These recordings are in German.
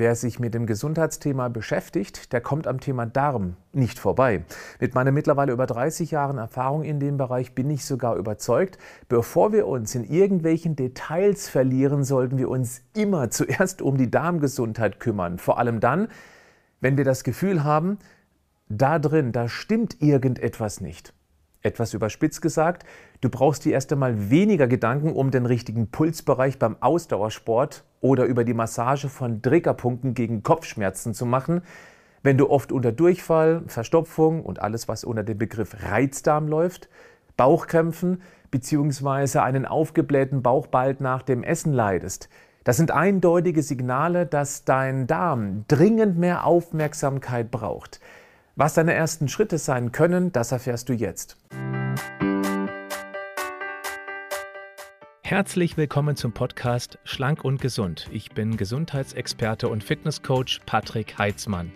Wer sich mit dem Gesundheitsthema beschäftigt, der kommt am Thema Darm nicht vorbei. Mit meiner mittlerweile über 30 Jahren Erfahrung in dem Bereich bin ich sogar überzeugt, bevor wir uns in irgendwelchen Details verlieren, sollten wir uns immer zuerst um die Darmgesundheit kümmern. Vor allem dann, wenn wir das Gefühl haben, da drin, da stimmt irgendetwas nicht. Etwas überspitzt gesagt, du brauchst dir erst einmal weniger Gedanken um den richtigen Pulsbereich beim Ausdauersport oder über die Massage von Triggerpunkten gegen Kopfschmerzen zu machen, wenn du oft unter Durchfall, Verstopfung und alles, was unter dem Begriff Reizdarm läuft, Bauchkrämpfen bzw. einen aufgeblähten Bauch bald nach dem Essen leidest. Das sind eindeutige Signale, dass dein Darm dringend mehr Aufmerksamkeit braucht. Was deine ersten Schritte sein können, das erfährst du jetzt. Herzlich willkommen zum Podcast Schlank und Gesund. Ich bin Gesundheitsexperte und Fitnesscoach Patrick Heitzmann.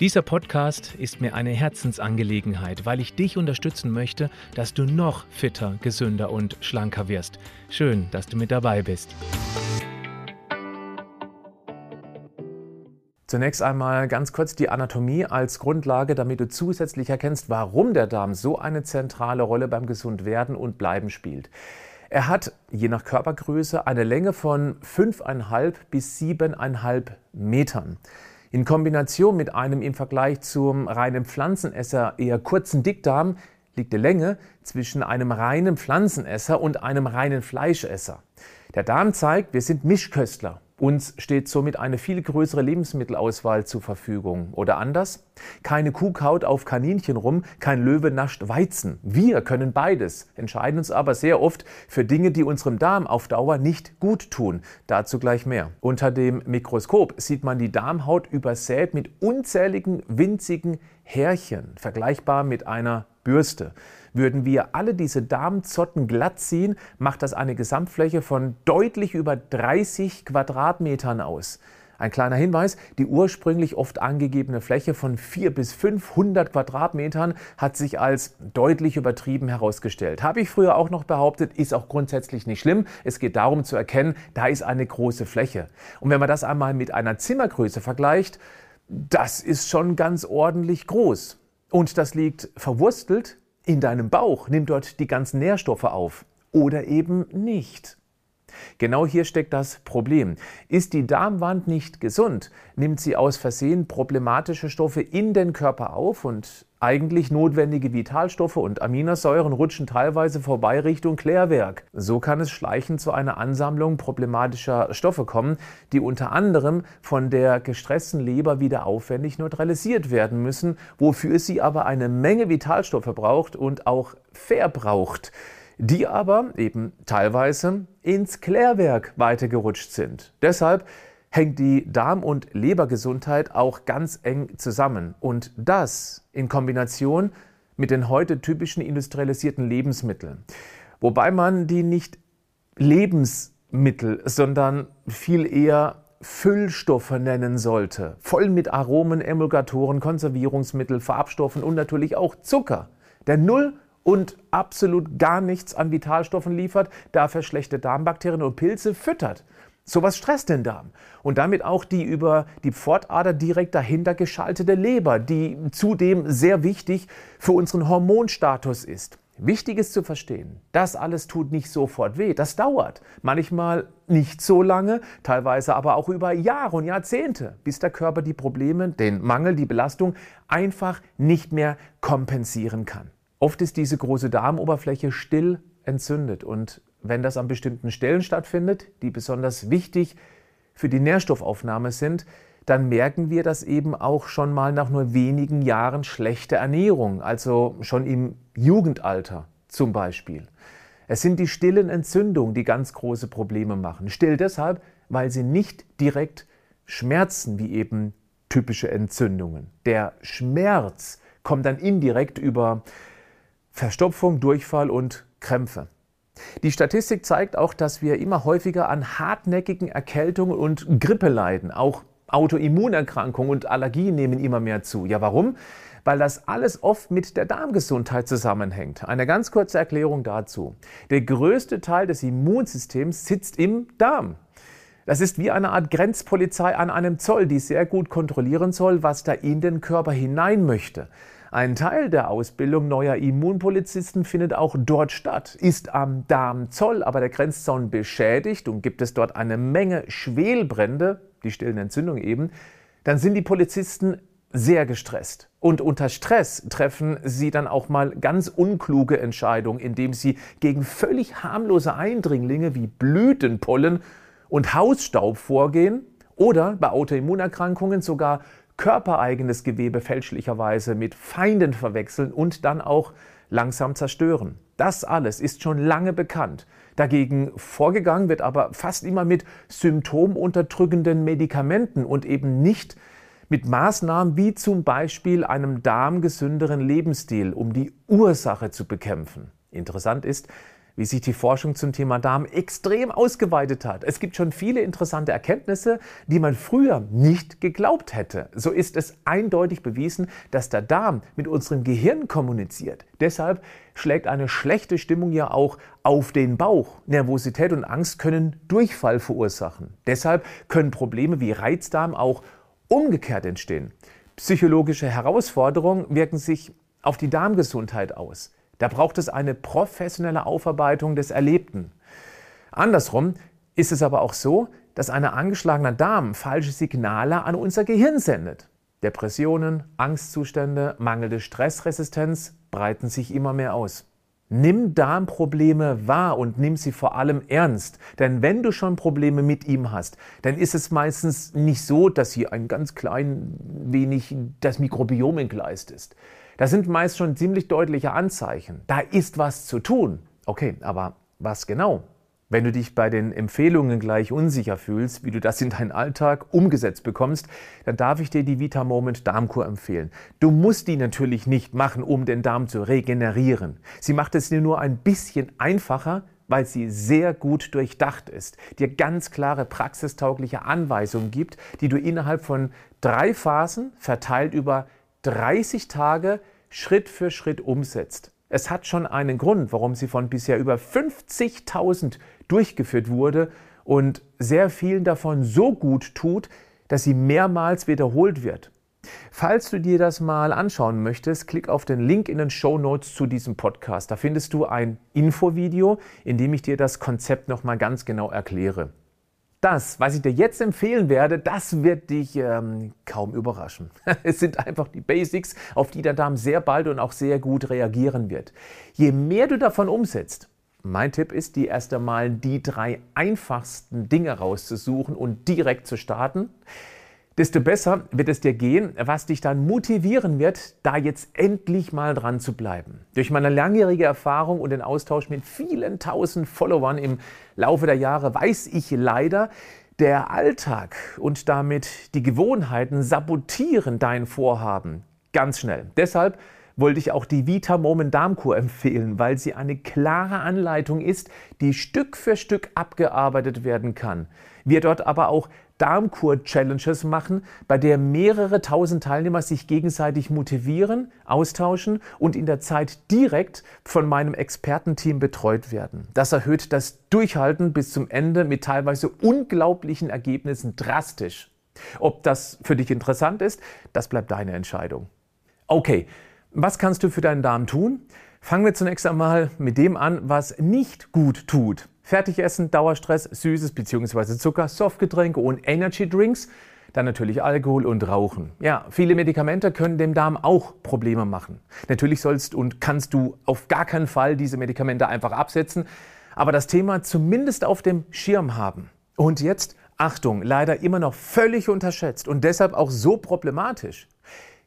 Dieser Podcast ist mir eine Herzensangelegenheit, weil ich dich unterstützen möchte, dass du noch fitter, gesünder und schlanker wirst. Schön, dass du mit dabei bist. Zunächst einmal ganz kurz die Anatomie als Grundlage, damit du zusätzlich erkennst, warum der Darm so eine zentrale Rolle beim Gesundwerden und Bleiben spielt. Er hat je nach Körpergröße eine Länge von 5,5 bis 7,5 Metern. In Kombination mit einem im Vergleich zum reinen Pflanzenesser eher kurzen Dickdarm liegt die Länge zwischen einem reinen Pflanzenesser und einem reinen Fleischesser. Der Darm zeigt, wir sind Mischköstler uns steht somit eine viel größere Lebensmittelauswahl zur Verfügung. Oder anders? Keine Kuh kaut auf Kaninchen rum, kein Löwe nascht Weizen. Wir können beides, entscheiden uns aber sehr oft für Dinge, die unserem Darm auf Dauer nicht gut tun. Dazu gleich mehr. Unter dem Mikroskop sieht man die Darmhaut übersät mit unzähligen winzigen Härchen, vergleichbar mit einer Bürste. Würden wir alle diese Darmzotten glatt ziehen, macht das eine Gesamtfläche von deutlich über 30 Quadratmetern aus. Ein kleiner Hinweis, die ursprünglich oft angegebene Fläche von 4 bis 500 Quadratmetern hat sich als deutlich übertrieben herausgestellt. Habe ich früher auch noch behauptet, ist auch grundsätzlich nicht schlimm. Es geht darum zu erkennen, da ist eine große Fläche. Und wenn man das einmal mit einer Zimmergröße vergleicht, das ist schon ganz ordentlich groß. Und das liegt verwurstelt in deinem Bauch, nimmt dort die ganzen Nährstoffe auf oder eben nicht. Genau hier steckt das Problem. Ist die Darmwand nicht gesund, nimmt sie aus Versehen problematische Stoffe in den Körper auf und eigentlich notwendige Vitalstoffe und Aminosäuren rutschen teilweise vorbei Richtung Klärwerk. So kann es schleichend zu einer Ansammlung problematischer Stoffe kommen, die unter anderem von der gestressten Leber wieder aufwendig neutralisiert werden müssen, wofür sie aber eine Menge Vitalstoffe braucht und auch verbraucht die aber eben teilweise ins Klärwerk weitergerutscht sind. Deshalb hängt die Darm- und Lebergesundheit auch ganz eng zusammen. Und das in Kombination mit den heute typischen industrialisierten Lebensmitteln. Wobei man die nicht Lebensmittel, sondern viel eher Füllstoffe nennen sollte. Voll mit Aromen, Emulgatoren, Konservierungsmittel, Farbstoffen und natürlich auch Zucker. Der null und absolut gar nichts an Vitalstoffen liefert, dafür schlechte Darmbakterien und Pilze füttert. Sowas stresst den Darm und damit auch die über die Pfortader direkt dahinter geschaltete Leber, die zudem sehr wichtig für unseren Hormonstatus ist. Wichtig ist zu verstehen, das alles tut nicht sofort weh, das dauert. Manchmal nicht so lange, teilweise aber auch über Jahre und Jahrzehnte, bis der Körper die Probleme, den Mangel, die Belastung einfach nicht mehr kompensieren kann. Oft ist diese große Darmoberfläche still entzündet und wenn das an bestimmten Stellen stattfindet, die besonders wichtig für die Nährstoffaufnahme sind, dann merken wir das eben auch schon mal nach nur wenigen Jahren schlechter Ernährung, also schon im Jugendalter zum Beispiel. Es sind die stillen Entzündungen, die ganz große Probleme machen. Still deshalb, weil sie nicht direkt schmerzen, wie eben typische Entzündungen. Der Schmerz kommt dann indirekt über Verstopfung, Durchfall und Krämpfe. Die Statistik zeigt auch, dass wir immer häufiger an hartnäckigen Erkältungen und Grippe leiden. Auch Autoimmunerkrankungen und Allergien nehmen immer mehr zu. Ja, warum? Weil das alles oft mit der Darmgesundheit zusammenhängt. Eine ganz kurze Erklärung dazu. Der größte Teil des Immunsystems sitzt im Darm. Das ist wie eine Art Grenzpolizei an einem Zoll, die sehr gut kontrollieren soll, was da in den Körper hinein möchte. Ein Teil der Ausbildung neuer Immunpolizisten findet auch dort statt. Ist am Darmzoll aber der Grenzzaun beschädigt und gibt es dort eine Menge Schwelbrände, die stillen Entzündungen eben, dann sind die Polizisten sehr gestresst. Und unter Stress treffen sie dann auch mal ganz unkluge Entscheidungen, indem sie gegen völlig harmlose Eindringlinge wie Blütenpollen und Hausstaub vorgehen oder bei Autoimmunerkrankungen sogar körpereigenes Gewebe fälschlicherweise mit Feinden verwechseln und dann auch langsam zerstören. Das alles ist schon lange bekannt. Dagegen vorgegangen wird aber fast immer mit symptomunterdrückenden Medikamenten und eben nicht mit Maßnahmen wie zum Beispiel einem darmgesünderen Lebensstil, um die Ursache zu bekämpfen. Interessant ist, wie sich die Forschung zum Thema Darm extrem ausgeweitet hat. Es gibt schon viele interessante Erkenntnisse, die man früher nicht geglaubt hätte. So ist es eindeutig bewiesen, dass der Darm mit unserem Gehirn kommuniziert. Deshalb schlägt eine schlechte Stimmung ja auch auf den Bauch. Nervosität und Angst können Durchfall verursachen. Deshalb können Probleme wie Reizdarm auch umgekehrt entstehen. Psychologische Herausforderungen wirken sich auf die Darmgesundheit aus. Da braucht es eine professionelle Aufarbeitung des Erlebten. Andersrum ist es aber auch so, dass ein angeschlagener Darm falsche Signale an unser Gehirn sendet. Depressionen, Angstzustände, mangelnde Stressresistenz breiten sich immer mehr aus. Nimm Darmprobleme wahr und nimm sie vor allem ernst. Denn wenn du schon Probleme mit ihm hast, dann ist es meistens nicht so, dass hier ein ganz klein wenig das Mikrobiom entgleist ist. Das sind meist schon ziemlich deutliche Anzeichen. Da ist was zu tun. Okay, aber was genau? Wenn du dich bei den Empfehlungen gleich unsicher fühlst, wie du das in deinen Alltag umgesetzt bekommst, dann darf ich dir die Vita Moment Darmkur empfehlen. Du musst die natürlich nicht machen, um den Darm zu regenerieren. Sie macht es dir nur ein bisschen einfacher, weil sie sehr gut durchdacht ist, dir ganz klare praxistaugliche Anweisungen gibt, die du innerhalb von drei Phasen verteilt über 30 Tage Schritt für Schritt umsetzt. Es hat schon einen Grund, warum sie von bisher über 50.000 durchgeführt wurde und sehr vielen davon so gut tut, dass sie mehrmals wiederholt wird. Falls du dir das mal anschauen möchtest, klick auf den Link in den Show Notes zu diesem Podcast. Da findest du ein Infovideo, in dem ich dir das Konzept nochmal ganz genau erkläre. Das, was ich dir jetzt empfehlen werde, das wird dich ähm, kaum überraschen. es sind einfach die Basics, auf die der Darm sehr bald und auch sehr gut reagieren wird. Je mehr du davon umsetzt, mein Tipp ist, die erst einmal die drei einfachsten Dinge rauszusuchen und direkt zu starten desto besser wird es dir gehen, was dich dann motivieren wird, da jetzt endlich mal dran zu bleiben. Durch meine langjährige Erfahrung und den Austausch mit vielen tausend Followern im Laufe der Jahre weiß ich leider, der Alltag und damit die Gewohnheiten sabotieren dein Vorhaben ganz schnell. Deshalb wollte ich auch die Vita Moment Darmkur empfehlen, weil sie eine klare Anleitung ist, die Stück für Stück abgearbeitet werden kann. Wir dort aber auch Darmkur-Challenges machen, bei der mehrere tausend Teilnehmer sich gegenseitig motivieren, austauschen und in der Zeit direkt von meinem Expertenteam betreut werden. Das erhöht das Durchhalten bis zum Ende mit teilweise unglaublichen Ergebnissen drastisch. Ob das für dich interessant ist, das bleibt deine Entscheidung. Okay, was kannst du für deinen Darm tun? Fangen wir zunächst einmal mit dem an, was nicht gut tut. Fertigessen, Dauerstress, Süßes bzw. Zucker, Softgetränke und Energy Drinks, dann natürlich Alkohol und Rauchen. Ja, viele Medikamente können dem Darm auch Probleme machen. Natürlich sollst und kannst du auf gar keinen Fall diese Medikamente einfach absetzen, aber das Thema zumindest auf dem Schirm haben. Und jetzt, Achtung, leider immer noch völlig unterschätzt und deshalb auch so problematisch.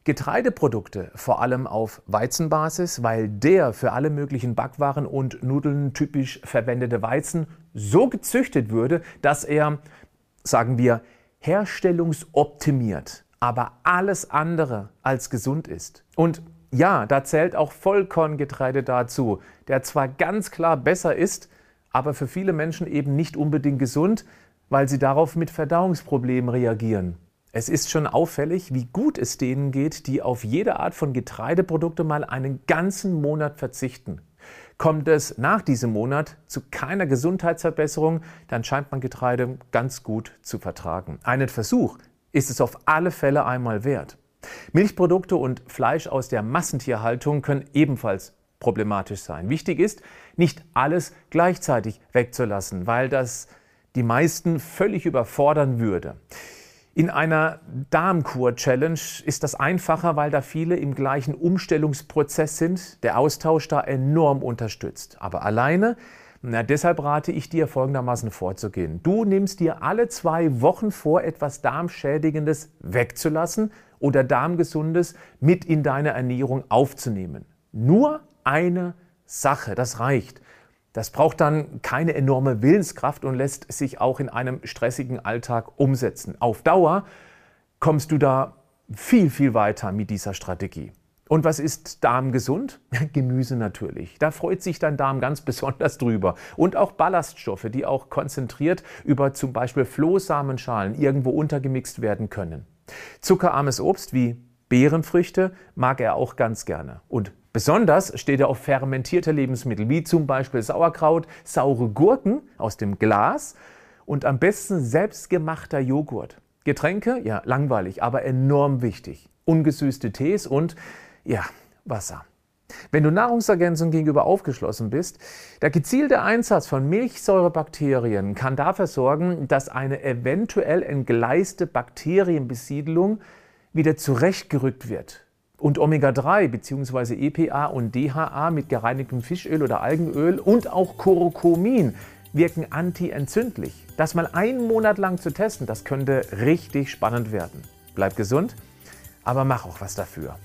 Getreideprodukte, vor allem auf Weizenbasis, weil der für alle möglichen Backwaren und Nudeln typisch verwendete Weizen so gezüchtet würde, dass er, sagen wir, herstellungsoptimiert, aber alles andere als gesund ist. Und ja, da zählt auch Vollkorngetreide dazu, der zwar ganz klar besser ist, aber für viele Menschen eben nicht unbedingt gesund, weil sie darauf mit Verdauungsproblemen reagieren. Es ist schon auffällig, wie gut es denen geht, die auf jede Art von Getreideprodukte mal einen ganzen Monat verzichten. Kommt es nach diesem Monat zu keiner Gesundheitsverbesserung, dann scheint man Getreide ganz gut zu vertragen. Einen Versuch ist es auf alle Fälle einmal wert. Milchprodukte und Fleisch aus der Massentierhaltung können ebenfalls problematisch sein. Wichtig ist, nicht alles gleichzeitig wegzulassen, weil das die meisten völlig überfordern würde. In einer Darmkur-Challenge ist das einfacher, weil da viele im gleichen Umstellungsprozess sind, der Austausch da enorm unterstützt. Aber alleine, na, deshalb rate ich dir folgendermaßen vorzugehen. Du nimmst dir alle zwei Wochen vor, etwas Darmschädigendes wegzulassen oder Darmgesundes mit in deine Ernährung aufzunehmen. Nur eine Sache, das reicht. Das braucht dann keine enorme Willenskraft und lässt sich auch in einem stressigen Alltag umsetzen. Auf Dauer kommst du da viel, viel weiter mit dieser Strategie. Und was ist Darm gesund? Gemüse natürlich. Da freut sich dein Darm ganz besonders drüber. Und auch Ballaststoffe, die auch konzentriert über zum Beispiel Flohsamenschalen irgendwo untergemixt werden können. Zuckerarmes Obst wie Beerenfrüchte mag er auch ganz gerne. Und Besonders steht er auf fermentierte Lebensmittel, wie zum Beispiel Sauerkraut, saure Gurken aus dem Glas und am besten selbstgemachter Joghurt. Getränke, ja, langweilig, aber enorm wichtig. Ungesüßte Tees und, ja, Wasser. Wenn du Nahrungsergänzung gegenüber aufgeschlossen bist, der gezielte Einsatz von Milchsäurebakterien kann dafür sorgen, dass eine eventuell entgleiste Bakterienbesiedlung wieder zurechtgerückt wird und Omega-3 bzw. EPA und DHA mit gereinigtem Fischöl oder Algenöl und auch Curcumin wirken antientzündlich. Das mal einen Monat lang zu testen, das könnte richtig spannend werden. Bleib gesund, aber mach auch was dafür.